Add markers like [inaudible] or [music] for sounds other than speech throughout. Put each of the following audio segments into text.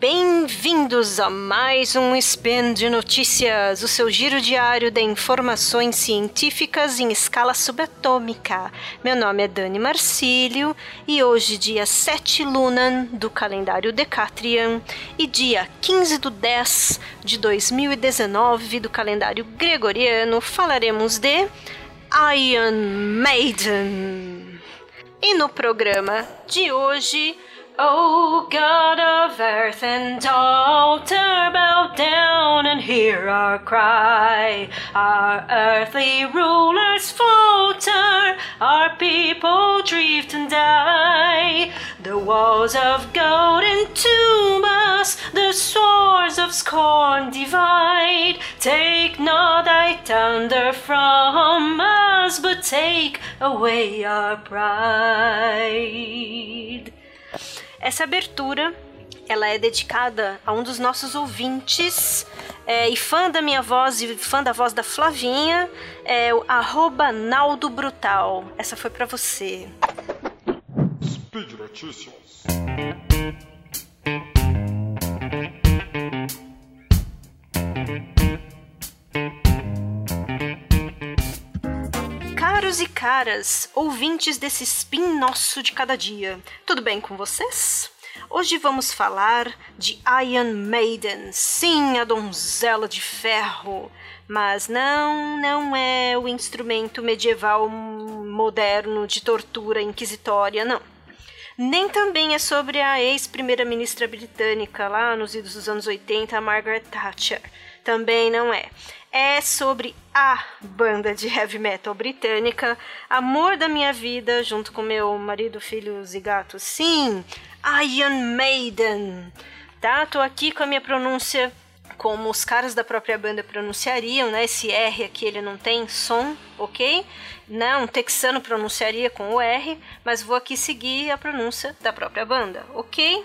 Bem-vindos a mais um Spin de Notícias, o seu giro diário de informações científicas em escala subatômica. Meu nome é Dani Marcílio e hoje, dia 7 Lunan do calendário Decatrian e dia 15 do 10 de 2019 do calendário Gregoriano, falaremos de Iron Maiden. E no programa de hoje O God of earth and altar, bow down and hear our cry. Our earthly rulers falter, our people drift and die. The walls of gold entomb us, the swords of scorn divide. Take not thy thunder from us, but take away our pride. Essa abertura ela é dedicada a um dos nossos ouvintes é, e fã da minha voz e fã da voz da Flavinha, é o arroba Naldo Brutal. Essa foi para você. Speed Notícias. Caros e caras, ouvintes desse spin nosso de cada dia, tudo bem com vocês? Hoje vamos falar de Iron Maiden, sim, a donzela de ferro, mas não, não é o instrumento medieval moderno de tortura inquisitória, não. Nem também é sobre a ex-primeira-ministra britânica lá nos idos dos anos 80, a Margaret Thatcher. Também não é é sobre a banda de heavy metal britânica, amor da minha vida, junto com meu marido, filhos e gatos. Sim, Iron Maiden. Tá? Tô aqui com a minha pronúncia como os caras da própria banda pronunciariam, né? Esse R aqui ele não tem som, ok? Não, um texano pronunciaria com o R, mas vou aqui seguir a pronúncia da própria banda, ok?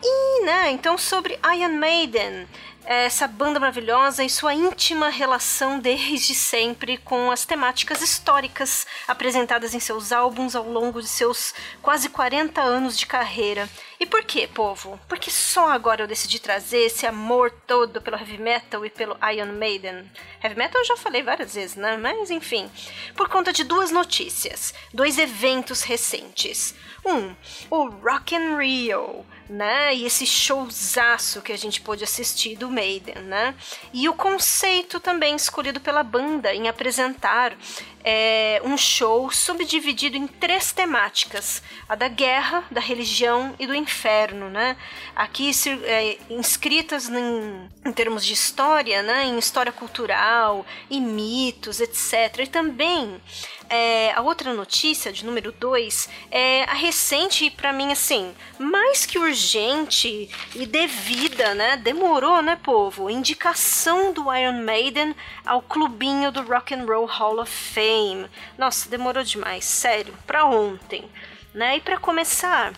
E, né, então sobre Iron Maiden essa banda maravilhosa e sua íntima relação desde sempre com as temáticas históricas apresentadas em seus álbuns ao longo de seus quase 40 anos de carreira. E por que, povo? Porque só agora eu decidi trazer esse amor todo pelo heavy metal e pelo Iron Maiden. Heavy metal eu já falei várias vezes, né? Mas enfim, por conta de duas notícias, dois eventos recentes. Um, o Rock in Rio, né? E esse showzaço que a gente pôde assistir do Maiden, né? E o conceito também escolhido pela banda em apresentar é, um show subdividido em três temáticas: a da guerra, da religião e do inferno, né? Aqui é, inscritas em, em, termos de história, né? Em história cultural e mitos, etc. E também é, a outra notícia, de número 2, é a recente e para mim assim, mais que urgente e devida, né? Demorou, né, povo? Indicação do Iron Maiden ao clubinho do Rock and Roll Hall of Fame. Nossa, demorou demais, sério, para ontem, né? E para começar,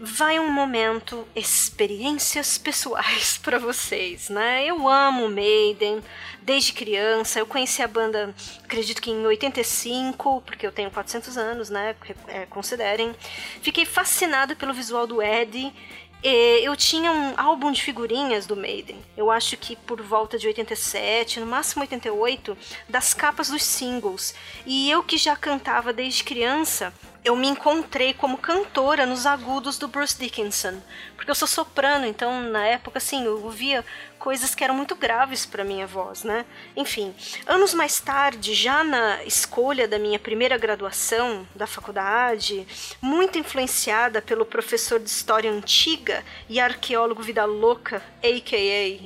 vai um momento experiências pessoais [laughs] para vocês, né? Eu amo Maiden desde criança. Eu conheci a banda, acredito que em 85, porque eu tenho 400 anos, né? É, considerem. Fiquei fascinada pelo visual do Eddie eu tinha um álbum de figurinhas do Maiden, eu acho que por volta de 87, no máximo 88, das capas dos singles. E eu que já cantava desde criança, eu me encontrei como cantora nos agudos do Bruce Dickinson, porque eu sou soprano, então na época assim, eu ouvia coisas que eram muito graves para minha voz, né? Enfim, anos mais tarde, já na escolha da minha primeira graduação da faculdade, muito influenciada pelo professor de história antiga e arqueólogo vida louca, aka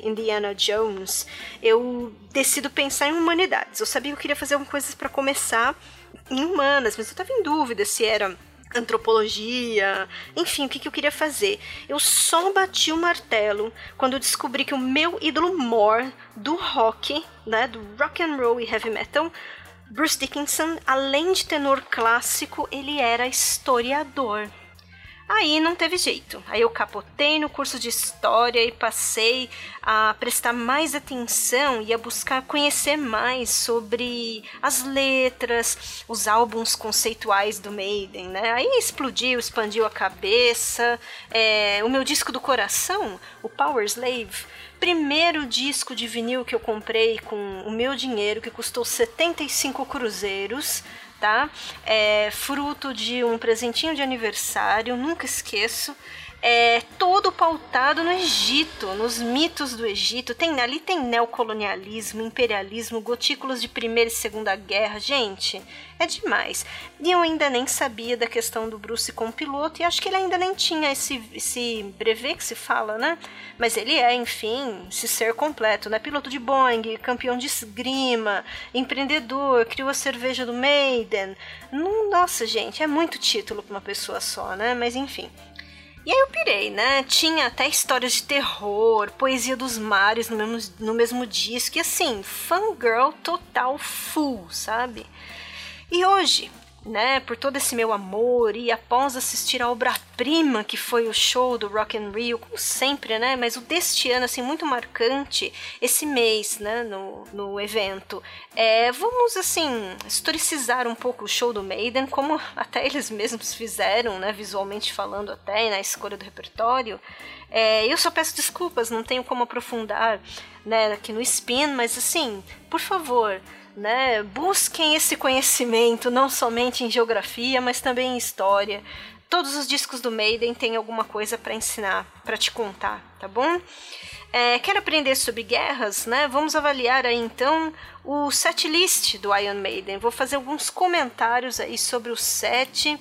Indiana Jones, eu decido pensar em humanidades. Eu sabia que eu queria fazer alguma coisa para começar em humanas, mas eu estava em dúvida se era antropologia, enfim, o que, que, eu queria fazer. Eu só bati o martelo quando descobri que o meu ídolo more do rock, né, do rock and roll e heavy metal, Bruce Dickinson, além de tenor clássico, ele era historiador. Aí não teve jeito. Aí eu capotei no curso de história e passei a prestar mais atenção e a buscar conhecer mais sobre as letras, os álbuns conceituais do Maiden, né? Aí explodiu, expandiu a cabeça. É, o meu disco do coração, o Power Slave, primeiro disco de vinil que eu comprei com o meu dinheiro, que custou 75 cruzeiros tá? É fruto de um presentinho de aniversário, nunca esqueço é todo pautado no Egito, nos mitos do Egito. Tem ali tem neocolonialismo, imperialismo, gotículos de Primeira e Segunda Guerra. Gente, é demais. E eu ainda nem sabia da questão do Bruce como piloto e acho que ele ainda nem tinha esse esse brevet que se fala, né? Mas ele é, enfim, esse ser completo, né? Piloto de Boeing, campeão de esgrima, empreendedor, criou a cerveja do Maiden. Nossa, gente, é muito título para uma pessoa só, né? Mas enfim. E aí eu pirei, né? Tinha até histórias de terror, poesia dos mares no mesmo, no mesmo disco, e assim, fangirl total full, sabe? E hoje, né, por todo esse meu amor e após assistir a obra-prima que foi o show do Rock in Rio, como sempre, né, mas o deste ano assim muito marcante, esse mês, né, no, no evento, é, vamos assim historicizar um pouco o show do Maiden, como até eles mesmos fizeram, né, visualmente falando até na escolha do repertório. É, eu só peço desculpas, não tenho como aprofundar, né, aqui no spin, mas assim, por favor né? Busquem esse conhecimento não somente em geografia, mas também em história. Todos os discos do Maiden têm alguma coisa para ensinar, para te contar, tá bom? É, quer aprender sobre guerras, né? Vamos avaliar aí então o set list do Iron Maiden. Vou fazer alguns comentários aí sobre o set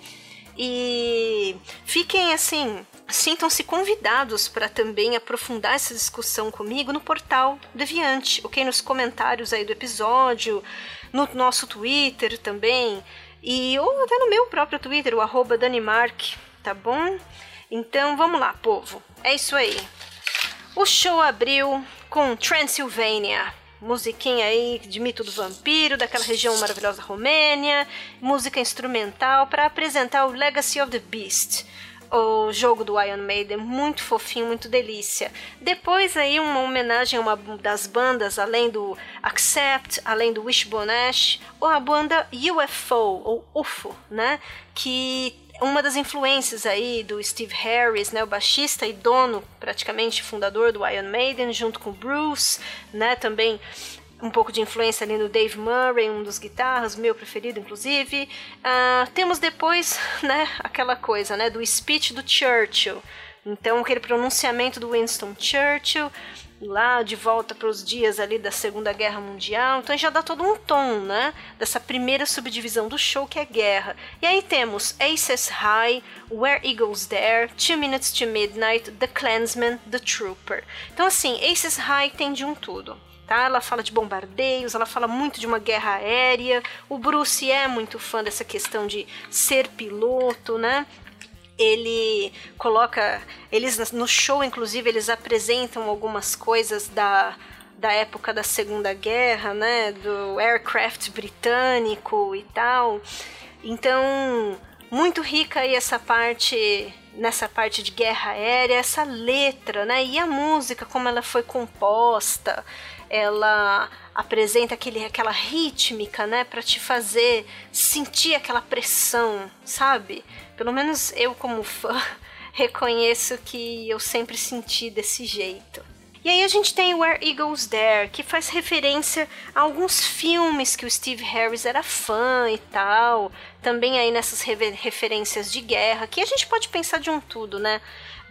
e fiquem assim Sintam-se convidados para também aprofundar essa discussão comigo no portal Deviante, ok? Nos comentários aí do episódio, no nosso Twitter também, e ou até no meu próprio Twitter, o arroba Danimark, tá bom? Então vamos lá, povo. É isso aí. O show abriu com Transylvania, musiquinha aí de mito do vampiro, daquela região maravilhosa Romênia, música instrumental para apresentar o Legacy of the Beast o jogo do Iron Maiden, muito fofinho, muito delícia. Depois aí uma homenagem a uma das bandas, além do Accept, além do Wishbone Ash, ou a banda UFO, ou UFO, né? Que uma das influências aí do Steve Harris, né, o baixista e dono, praticamente fundador do Iron Maiden, junto com Bruce, né, também um pouco de influência ali no Dave Murray, um dos guitarras, meu preferido, inclusive. Uh, temos depois, [laughs] né, aquela coisa, né, do speech do Churchill. Então, aquele pronunciamento do Winston Churchill, lá de volta para os dias ali da Segunda Guerra Mundial. Então, já dá todo um tom, né, dessa primeira subdivisão do show que é guerra. E aí temos Aces High, Where Eagles Dare, Two Minutes to Midnight, The Clansman, The Trooper. Então, assim, Aces High tem de um tudo tá? Ela fala de bombardeios, ela fala muito de uma guerra aérea. O Bruce é muito fã dessa questão de ser piloto, né? Ele coloca, eles no show inclusive eles apresentam algumas coisas da da época da Segunda Guerra, né, do aircraft britânico e tal. Então, muito rica aí essa parte nessa parte de guerra aérea, essa letra, né? E a música, como ela foi composta, ela apresenta aquele, aquela rítmica, né, para te fazer sentir aquela pressão, sabe? Pelo menos eu como fã [laughs] reconheço que eu sempre senti desse jeito. E aí a gente tem Where Eagles Dare, que faz referência a alguns filmes que o Steve Harris era fã e tal. Também aí nessas referências de guerra, que a gente pode pensar de um tudo, né?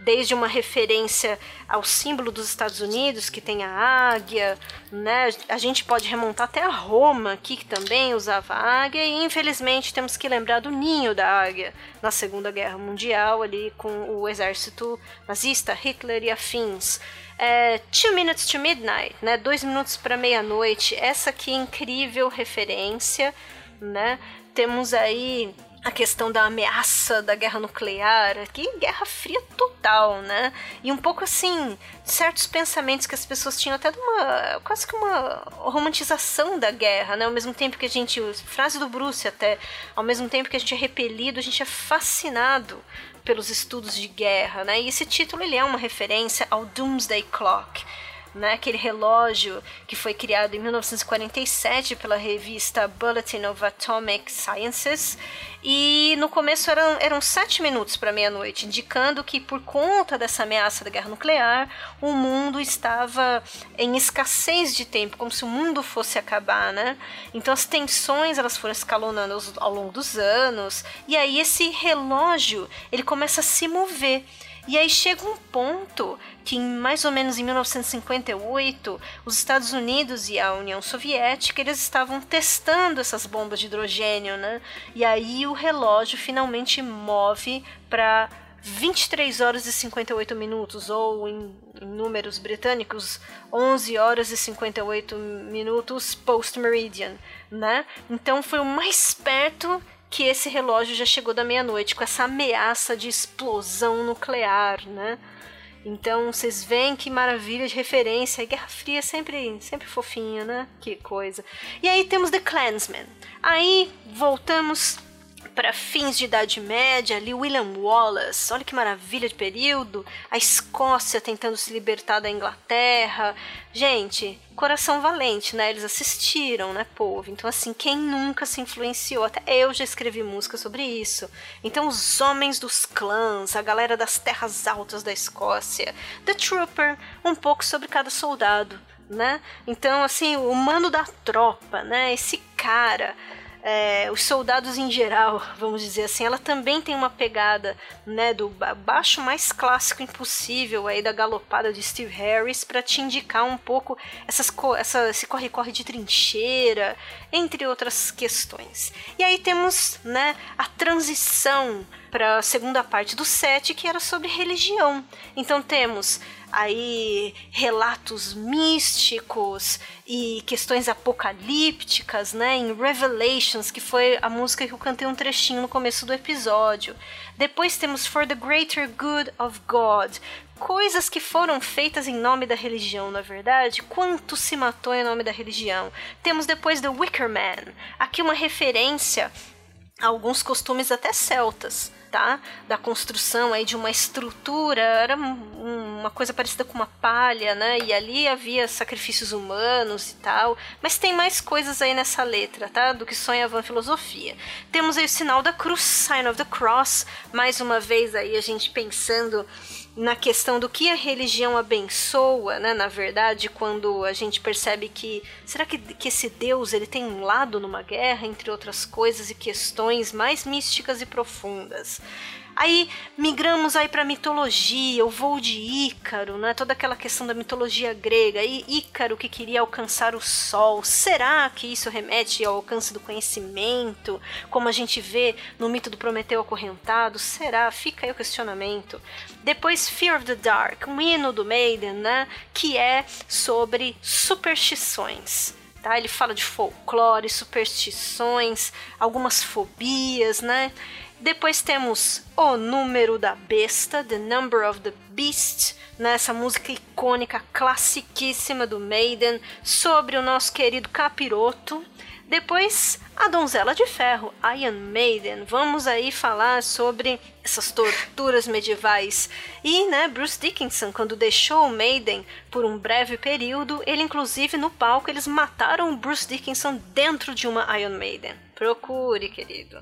desde uma referência ao símbolo dos Estados Unidos, que tem a águia, né? A gente pode remontar até a Roma, aqui, que também usava águia, e infelizmente temos que lembrar do ninho da águia na Segunda Guerra Mundial, ali com o exército nazista, Hitler e afins. É, Two Minutes to Midnight, né? Dois minutos para meia-noite. Essa aqui incrível referência, né? Temos aí a questão da ameaça da guerra nuclear, aqui guerra fria total, né? E um pouco assim, certos pensamentos que as pessoas tinham até de uma quase que uma romantização da guerra, né? Ao mesmo tempo que a gente, frase do Bruce até, ao mesmo tempo que a gente é repelido, a gente é fascinado pelos estudos de guerra, né? E esse título ele é uma referência ao Doomsday Clock né, aquele relógio que foi criado em 1947 pela revista Bulletin of Atomic Sciences. E no começo eram, eram sete minutos para meia-noite, indicando que por conta dessa ameaça da guerra nuclear, o mundo estava em escassez de tempo, como se o mundo fosse acabar, né? Então as tensões elas foram escalonando ao longo dos anos, e aí esse relógio ele começa a se mover. E aí chega um ponto que mais ou menos em 1958, os Estados Unidos e a União Soviética eles estavam testando essas bombas de hidrogênio, né? E aí o relógio finalmente move para 23 horas e 58 minutos, ou em, em, números britânicos, 11 horas e 58 minutos post-meridian, né? Então foi o mais perto que esse relógio já chegou da meia-noite com essa ameaça de explosão nuclear, né? Então vocês veem que maravilha de referência. Guerra Fria é sempre, sempre fofinha, né? Que coisa. E aí temos The Clansman. Aí voltamos para fins de Idade Média, ali William Wallace, olha que maravilha de período, a Escócia tentando se libertar da Inglaterra. Gente, coração valente, né? Eles assistiram, né, povo? Então, assim, quem nunca se influenciou? Até eu já escrevi música sobre isso. Então, os homens dos clãs, a galera das terras altas da Escócia, The Trooper, um pouco sobre cada soldado, né? Então, assim, o mano da tropa, né? Esse cara é, os soldados em geral, [laughs] vamos dizer assim, ela também tem uma pegada né, do baixo mais clássico impossível aí da galopada de Steve Harris para te indicar um pouco essas, essa, esse corre-corre de trincheira, entre outras questões. E aí temos né, a transição para a segunda parte do set, que era sobre religião. Então temos aí relatos místicos e questões apocalípticas, né, em Revelations, que foi a música que eu cantei um trechinho no começo do episódio. Depois temos For the Greater Good of God, coisas que foram feitas em nome da religião, na verdade, quanto se matou em nome da religião. Temos depois The Wicker Man, aqui uma referência a alguns costumes até celtas tá? Da construção aí de uma estrutura, era uma coisa parecida com uma palha, né? E ali havia sacrifícios humanos e tal. Mas tem mais coisas aí nessa letra, tá? Do que sonha a van filosofia. Temos aí o sinal da cruz, sign of the cross. Mais uma vez aí a gente pensando na questão do que a religião abençoa, né, na verdade, quando a gente percebe que será que, que esse Deus ele tem um lado numa guerra, entre outras coisas e questões mais místicas e profundas. Aí migramos aí para mitologia, o voo de Ícaro, né? Toda aquela questão da mitologia grega. E Ícaro que queria alcançar o sol. Será que isso remete ao alcance do conhecimento, como a gente vê no mito do Prometeu acorrentado? Será? Fica aí o questionamento. Depois Fear of the Dark, um hino do Maiden, né? Que é sobre superstições. Tá? Ele fala de folclore, superstições, algumas fobias, né? Depois temos O Número da Besta, The Number of the Beast, nessa música icônica, classiquíssima do Maiden, sobre o nosso querido capiroto. Depois, A Donzela de Ferro, Iron Maiden. Vamos aí falar sobre essas torturas medievais. E, né, Bruce Dickinson, quando deixou o Maiden por um breve período, ele inclusive no palco, eles mataram o Bruce Dickinson dentro de uma Iron Maiden. Procure, querido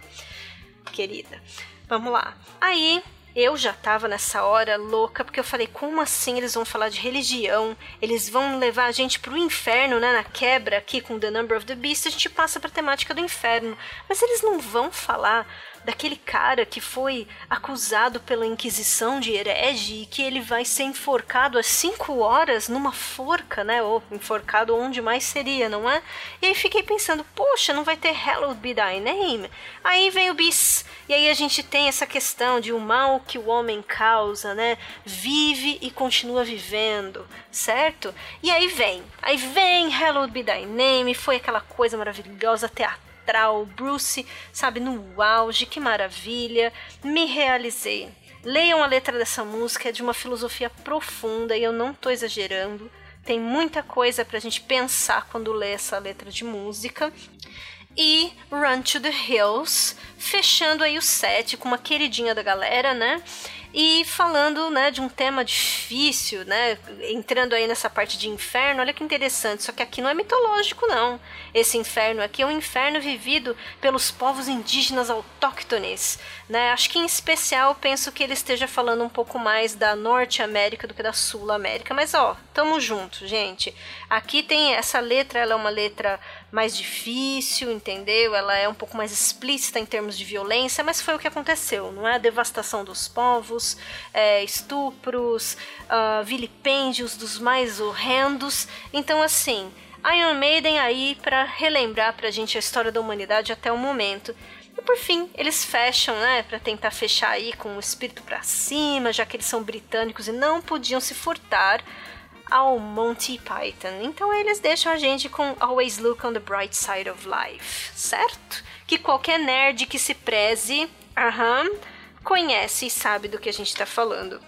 querida. Vamos lá. Aí eu já tava nessa hora louca, porque eu falei, como assim eles vão falar de religião? Eles vão levar a gente pro inferno, né? Na quebra aqui com The Number of the Beast, a gente passa pra temática do inferno. Mas eles não vão falar daquele cara que foi acusado pela Inquisição de herege e que ele vai ser enforcado às 5 horas numa forca, né? Ou enforcado onde mais seria, não é? E aí fiquei pensando, poxa, não vai ter Hallowed Be Thy Name? Aí vem o bis. E aí a gente tem essa questão de o mal que o homem causa, né? Vive e continua vivendo, certo? E aí vem, aí vem Hallowed Be Thy Name, foi aquela coisa maravilhosa, teatral teatral, Bruce, sabe, no auge, que maravilha. Me realizei. Leiam a letra dessa música, é de uma filosofia profunda e eu não tô exagerando. Tem muita coisa pra gente pensar quando lê essa letra de música e Run to the Hills, fechando aí o set com uma queridinha da galera, né? E falando, né, de um tema difícil, né, entrando aí nessa parte de inferno, olha que interessante, só que aqui não é mitológico não. Esse inferno aqui é um inferno vivido pelos povos indígenas autóctones, né? Acho que em especial penso que ele esteja falando um pouco mais da Norte América do que da Sul América, mas ó, tamo junto, gente. Aqui tem essa letra, ela é uma letra mais difícil, entendeu? Ela é um pouco mais explícita em termos de violência, mas foi o que aconteceu, não é? A devastação dos povos, é, estupros, uh, vilipêndios dos mais horrendos. Então, assim, Iron Maiden aí para relembrar pra gente a história da humanidade até o momento. E por fim, eles fecham, né, para tentar fechar aí com o espírito para cima, já que eles são britânicos e não podiam se furtar ao Monty Python. Então eles deixam a gente com Always Look on the Bright Side of Life, certo? Que qualquer nerd que se preze, aham, conhece e sabe do que a gente está falando.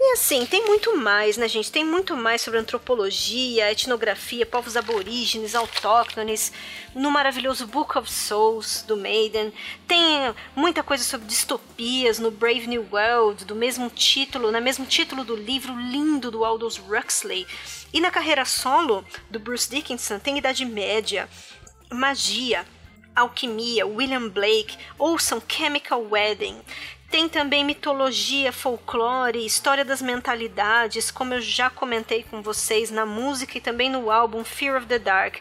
E assim, tem muito mais, né, gente? Tem muito mais sobre antropologia, etnografia, povos aborígenes, autóctones, no maravilhoso Book of Souls do Maiden. Tem muita coisa sobre distopias no Brave New World, do mesmo título, né? Mesmo título do livro lindo do Aldous Huxley. E na carreira solo do Bruce Dickinson tem Idade Média, magia, alquimia, William Blake, ouçam Chemical Wedding. Tem também mitologia, folclore, história das mentalidades, como eu já comentei com vocês na música e também no álbum Fear of the Dark.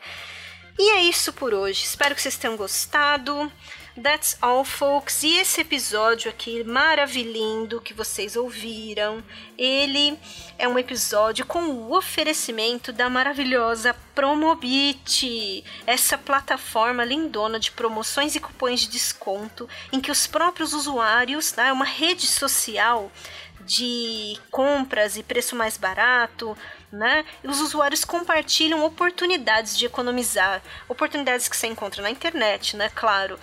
E é isso por hoje. Espero que vocês tenham gostado. That's all, folks. E esse episódio aqui maravilhindo que vocês ouviram, ele é um episódio com o oferecimento da maravilhosa Promobit, essa plataforma lindona de promoções e cupons de desconto em que os próprios usuários, né, é uma rede social de compras e preço mais barato, né? Os usuários compartilham oportunidades de economizar, oportunidades que você encontra na internet, né? Claro.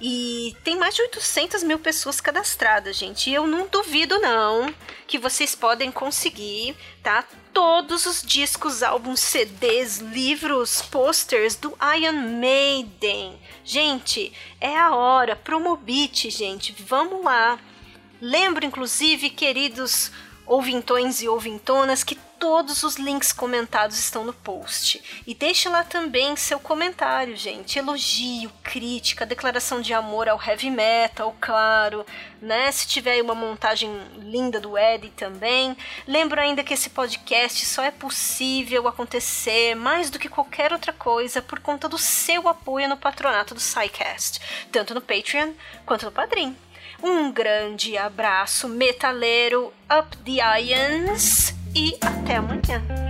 E tem mais de 800 mil pessoas cadastradas, gente. E eu não duvido, não, que vocês podem conseguir, tá? Todos os discos, álbuns, CDs, livros, posters do Iron Maiden. Gente, é a hora. Promobit, gente. Vamos lá. Lembro, inclusive, queridos ouvintões e ouvintonas, que todos os links comentados estão no post. E deixe lá também seu comentário, gente. Elogio, crítica, declaração de amor ao heavy metal, claro, né? Se tiver uma montagem linda do Eddie também. Lembro ainda que esse podcast só é possível acontecer mais do que qualquer outra coisa por conta do seu apoio no patronato do SciCast, tanto no Patreon quanto no Padrim. Um grande abraço metaleiro, up the irons e até amanhã.